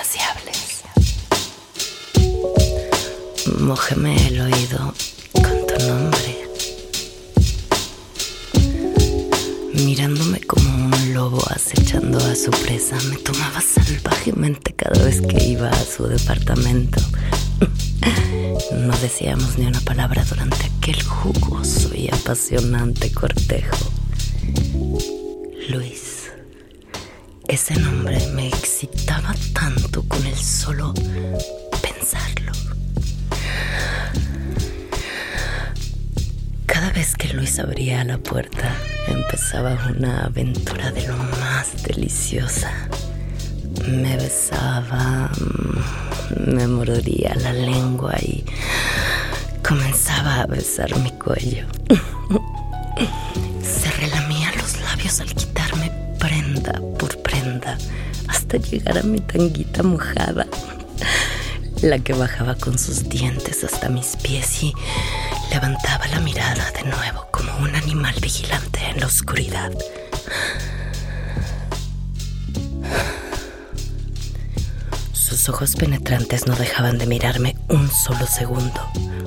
insaciables. Mójeme el oído con tu nombre. Mirándome como un lobo acechando a su presa, me tomaba salvajemente cada vez que iba a su departamento. No decíamos ni una palabra durante aquel jugoso y apasionante cortejo. Luis. Ese nombre me excitaba tanto con el solo pensarlo. Cada vez que Luis abría la puerta, empezaba una aventura de lo más deliciosa. Me besaba, me mordería la lengua y comenzaba a besar mi cuello. llegar a mi tanguita mojada, la que bajaba con sus dientes hasta mis pies y levantaba la mirada de nuevo como un animal vigilante en la oscuridad. Sus ojos penetrantes no dejaban de mirarme un solo segundo.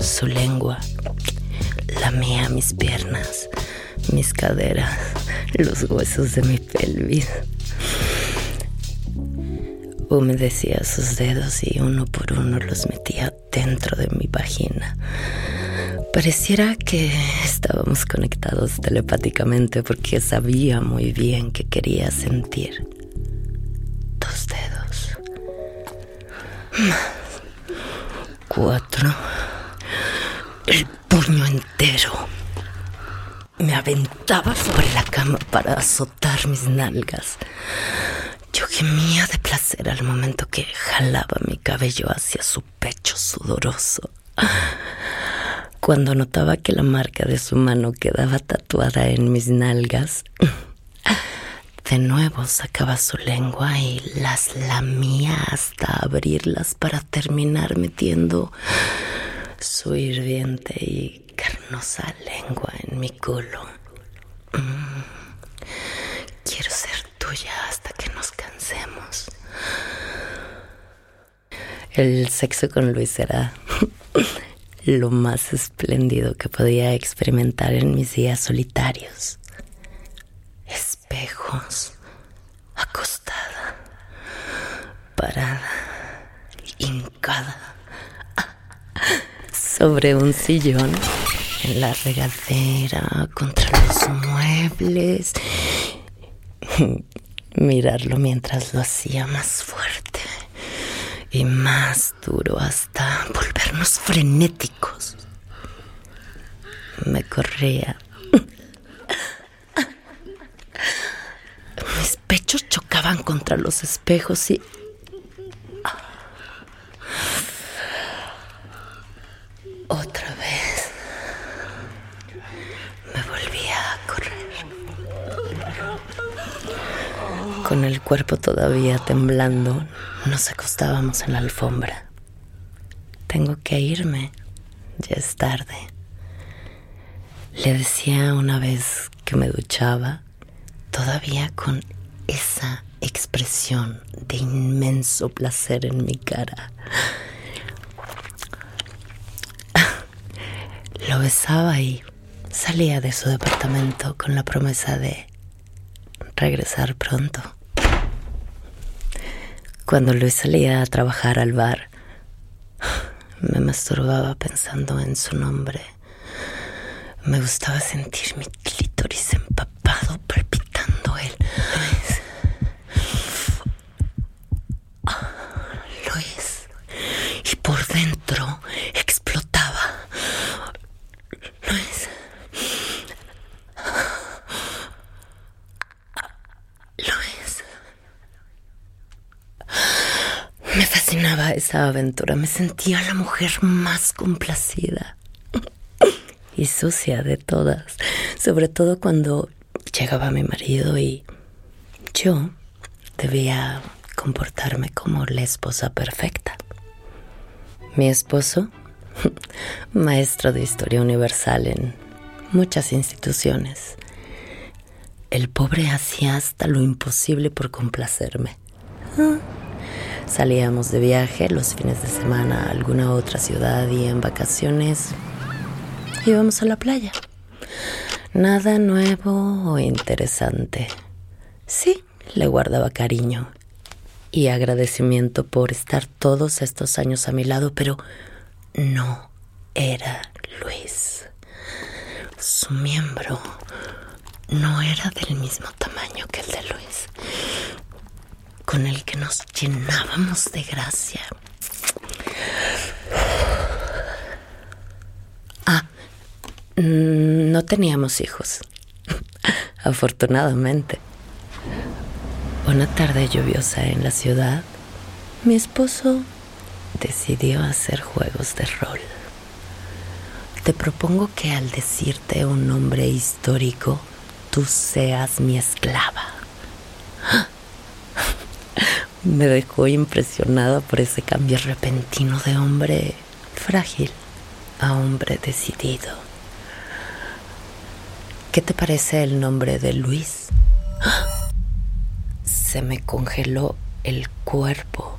Su lengua lamía mis piernas, mis caderas, los huesos de mi pelvis. Humedecía sus dedos y uno por uno los metía dentro de mi vagina. Pareciera que estábamos conectados telepáticamente porque sabía muy bien que quería sentir. Dos dedos. Cuatro. El puño entero. Me aventaba sobre la cama para azotar mis nalgas. Yo gemía de placer al momento que jalaba mi cabello hacia su pecho sudoroso. Cuando notaba que la marca de su mano quedaba tatuada en mis nalgas, de nuevo sacaba su lengua y las lamía hasta abrirlas para terminar metiendo su hirviente y carnosa lengua en mi culo. Mm. Quiero ser tuya hasta que nos cansemos. El sexo con Luis era lo más espléndido que podía experimentar en mis días solitarios. Espejos, acostada, parada, hincada, sobre un sillón, en la regadera, contra los muebles. Mirarlo mientras lo hacía más fuerte y más duro hasta volvernos frenéticos. Me corría. Mis pechos chocaban contra los espejos y... Otra vez me volvía a correr. Con el cuerpo todavía temblando, nos acostábamos en la alfombra. Tengo que irme. Ya es tarde. Le decía una vez que me duchaba, todavía con esa expresión de inmenso placer en mi cara. Lo besaba y salía de su departamento con la promesa de regresar pronto. Cuando Luis salía a trabajar al bar, me masturbaba pensando en su nombre. Me gustaba sentir mi clítoris empapado, esa aventura. Me sentía la mujer más complacida y sucia de todas. Sobre todo cuando llegaba mi marido y yo debía comportarme como la esposa perfecta. Mi esposo, maestro de historia universal en muchas instituciones. El pobre hacía hasta lo imposible por complacerme. Ah, Salíamos de viaje los fines de semana a alguna otra ciudad y en vacaciones íbamos a la playa. Nada nuevo o interesante. Sí, le guardaba cariño y agradecimiento por estar todos estos años a mi lado, pero no era Luis. Su miembro no era del mismo tamaño que el de Luis, con el que nos llenábamos de gracia. Ah, no teníamos hijos, afortunadamente. Una tarde lluviosa en la ciudad, mi esposo decidió hacer juegos de rol. Te propongo que al decirte un nombre histórico, tú seas mi esclava. Me dejó impresionada por ese cambio repentino de hombre frágil a hombre decidido. ¿Qué te parece el nombre de Luis? Se me congeló el cuerpo.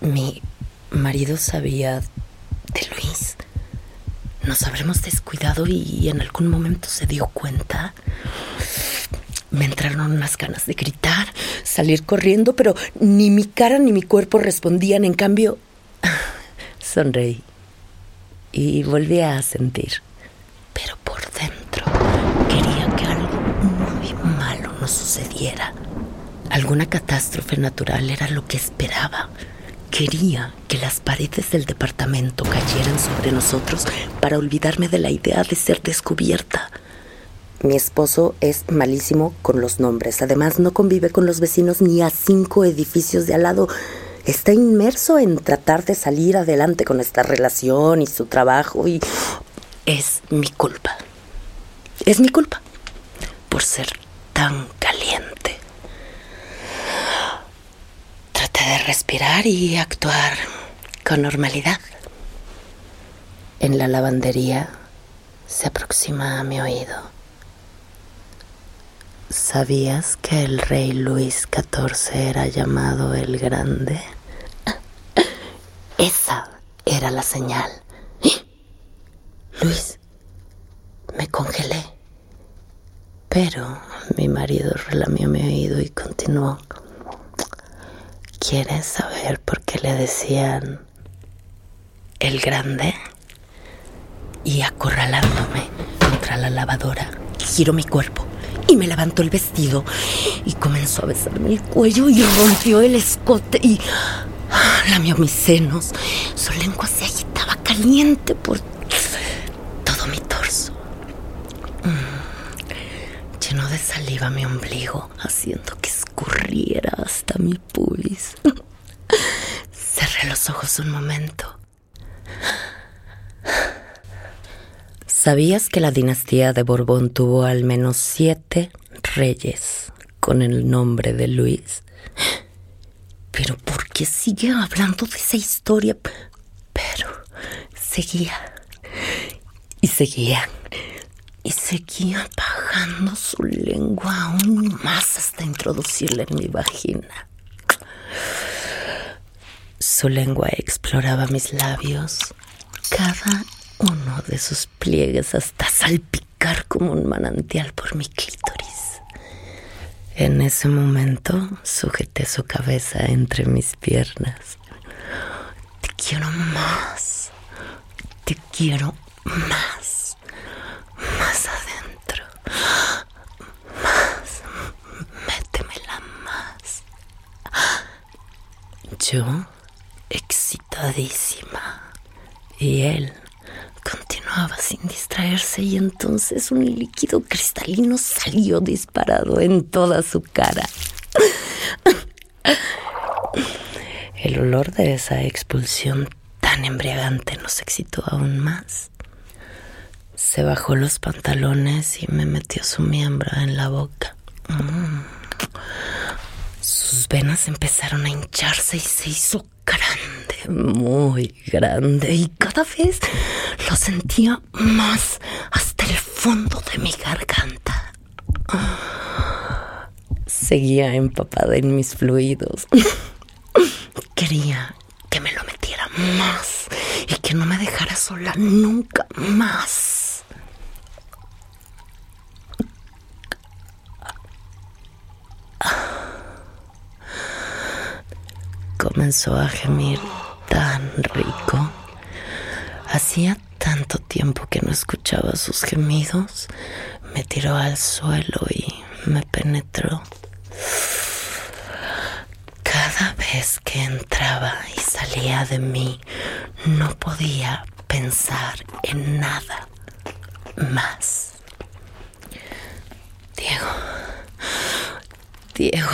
Mi marido sabía de Luis. Nos habremos descuidado y en algún momento se dio cuenta. Me entraron unas ganas de gritar, salir corriendo, pero ni mi cara ni mi cuerpo respondían. En cambio, sonreí y volví a sentir. Pero por dentro quería que algo muy malo nos sucediera. Alguna catástrofe natural era lo que esperaba. Quería que las paredes del departamento cayeran sobre nosotros para olvidarme de la idea de ser descubierta. Mi esposo es malísimo con los nombres. Además, no convive con los vecinos ni a cinco edificios de al lado. Está inmerso en tratar de salir adelante con esta relación y su trabajo y es mi culpa. Es mi culpa por ser tan caliente. Traté de respirar y actuar con normalidad. En la lavandería se aproxima a mi oído. ¿Sabías que el rey Luis XIV era llamado el Grande? Esa era la señal. Luis, me congelé. Pero mi marido relamió mi oído y continuó. ¿Quieres saber por qué le decían el grande? Y acorralándome contra la lavadora, giró mi cuerpo y me levantó el vestido y comenzó a besarme el cuello y rompió el escote y lamió mis senos. Su lengua se agitaba caliente por todo mi torso. Mm. Llenó de saliva mi ombligo, haciendo que escurriera hasta mi pubis. Cerré los ojos un momento. ¿Sabías que la dinastía de Borbón tuvo al menos siete reyes con el nombre de Luis? Pero ¿por qué sigue hablando de esa historia? Pero seguía y seguía y seguía bajando su lengua aún más hasta introducirla en mi vagina. Su lengua exploraba mis labios, cada uno de sus pliegues hasta salpicar como un manantial por mi clítoris. En ese momento sujeté su cabeza entre mis piernas. Te quiero más, te quiero más, más adentro, más, métemela más. Yo, excitadísima, y él sin distraerse y entonces un líquido cristalino salió disparado en toda su cara. El olor de esa expulsión tan embriagante nos excitó aún más. Se bajó los pantalones y me metió su miembro en la boca. Mm. Sus venas empezaron a hincharse y se hizo grande, muy grande, y cada vez lo sentía más hasta el fondo de mi garganta. Seguía empapada en mis fluidos. quería que me lo metiera más y que no me dejara sola nunca más. Comenzó a gemir tan rico. Hacía tanto tiempo que no escuchaba sus gemidos. Me tiró al suelo y me penetró. Cada vez que entraba y salía de mí, no podía pensar en nada más. Diego, Diego,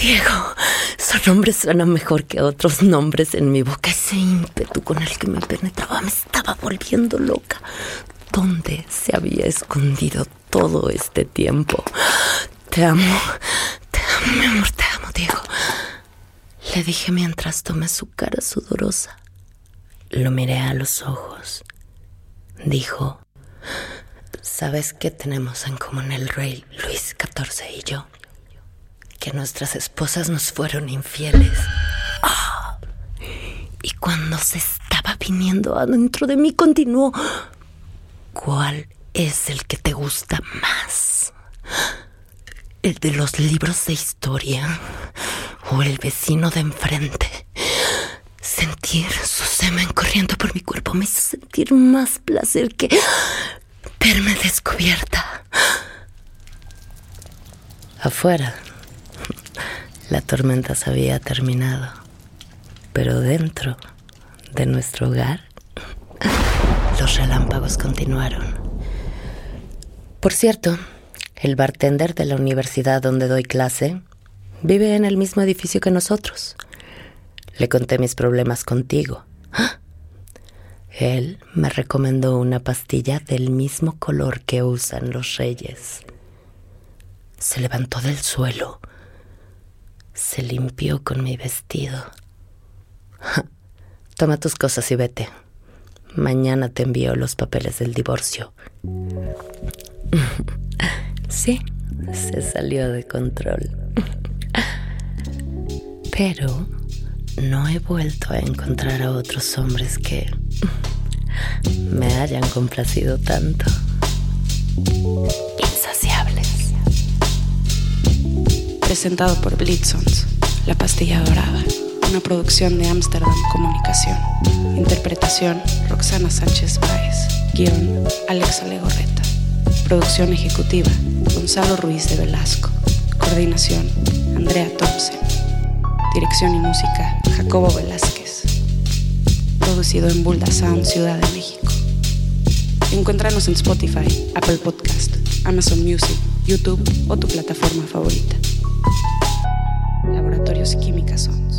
Diego, su nombre suena mejor que otros nombres en mi boca. Ese ímpetu con el que me penetraba me estaba volviendo loca. ¿Dónde se había escondido todo este tiempo? Te amo, te amo, mi amor, te amo, Diego. Le dije mientras tomé su cara sudorosa. Lo miré a los ojos. Dijo, ¿sabes qué tenemos en común el rey Luis XIV y yo? Que nuestras esposas nos fueron infieles. Ah, y cuando se estaba viniendo adentro de mí, continuó, ¿cuál es el que te gusta más? ¿El de los libros de historia o el vecino de enfrente? Sentir su semen corriendo por mi cuerpo me hizo sentir más placer que verme descubierta. Afuera la tormenta se había terminado, pero dentro de nuestro hogar los relámpagos continuaron. Por cierto, el bartender de la universidad donde doy clase vive en el mismo edificio que nosotros. Le conté mis problemas contigo. Él me recomendó una pastilla del mismo color que usan los reyes. Se levantó del suelo se limpió con mi vestido. Toma tus cosas y vete. Mañana te envío los papeles del divorcio. sí, se salió de control. Pero no he vuelto a encontrar a otros hombres que me hayan complacido tanto. Presentado por Blitzons, La Pastilla Dorada, una producción de Amsterdam Comunicación. Interpretación, Roxana Sánchez Báez. Guión, Alexa Legorreta. Producción ejecutiva, Gonzalo Ruiz de Velasco. Coordinación, Andrea Thompson. Dirección y música, Jacobo Velázquez. Producido en Bulda Sound, Ciudad de México. Encuéntranos en Spotify, Apple Podcast, Amazon Music, YouTube o tu plataforma favorita. Laboratorios Químicas son.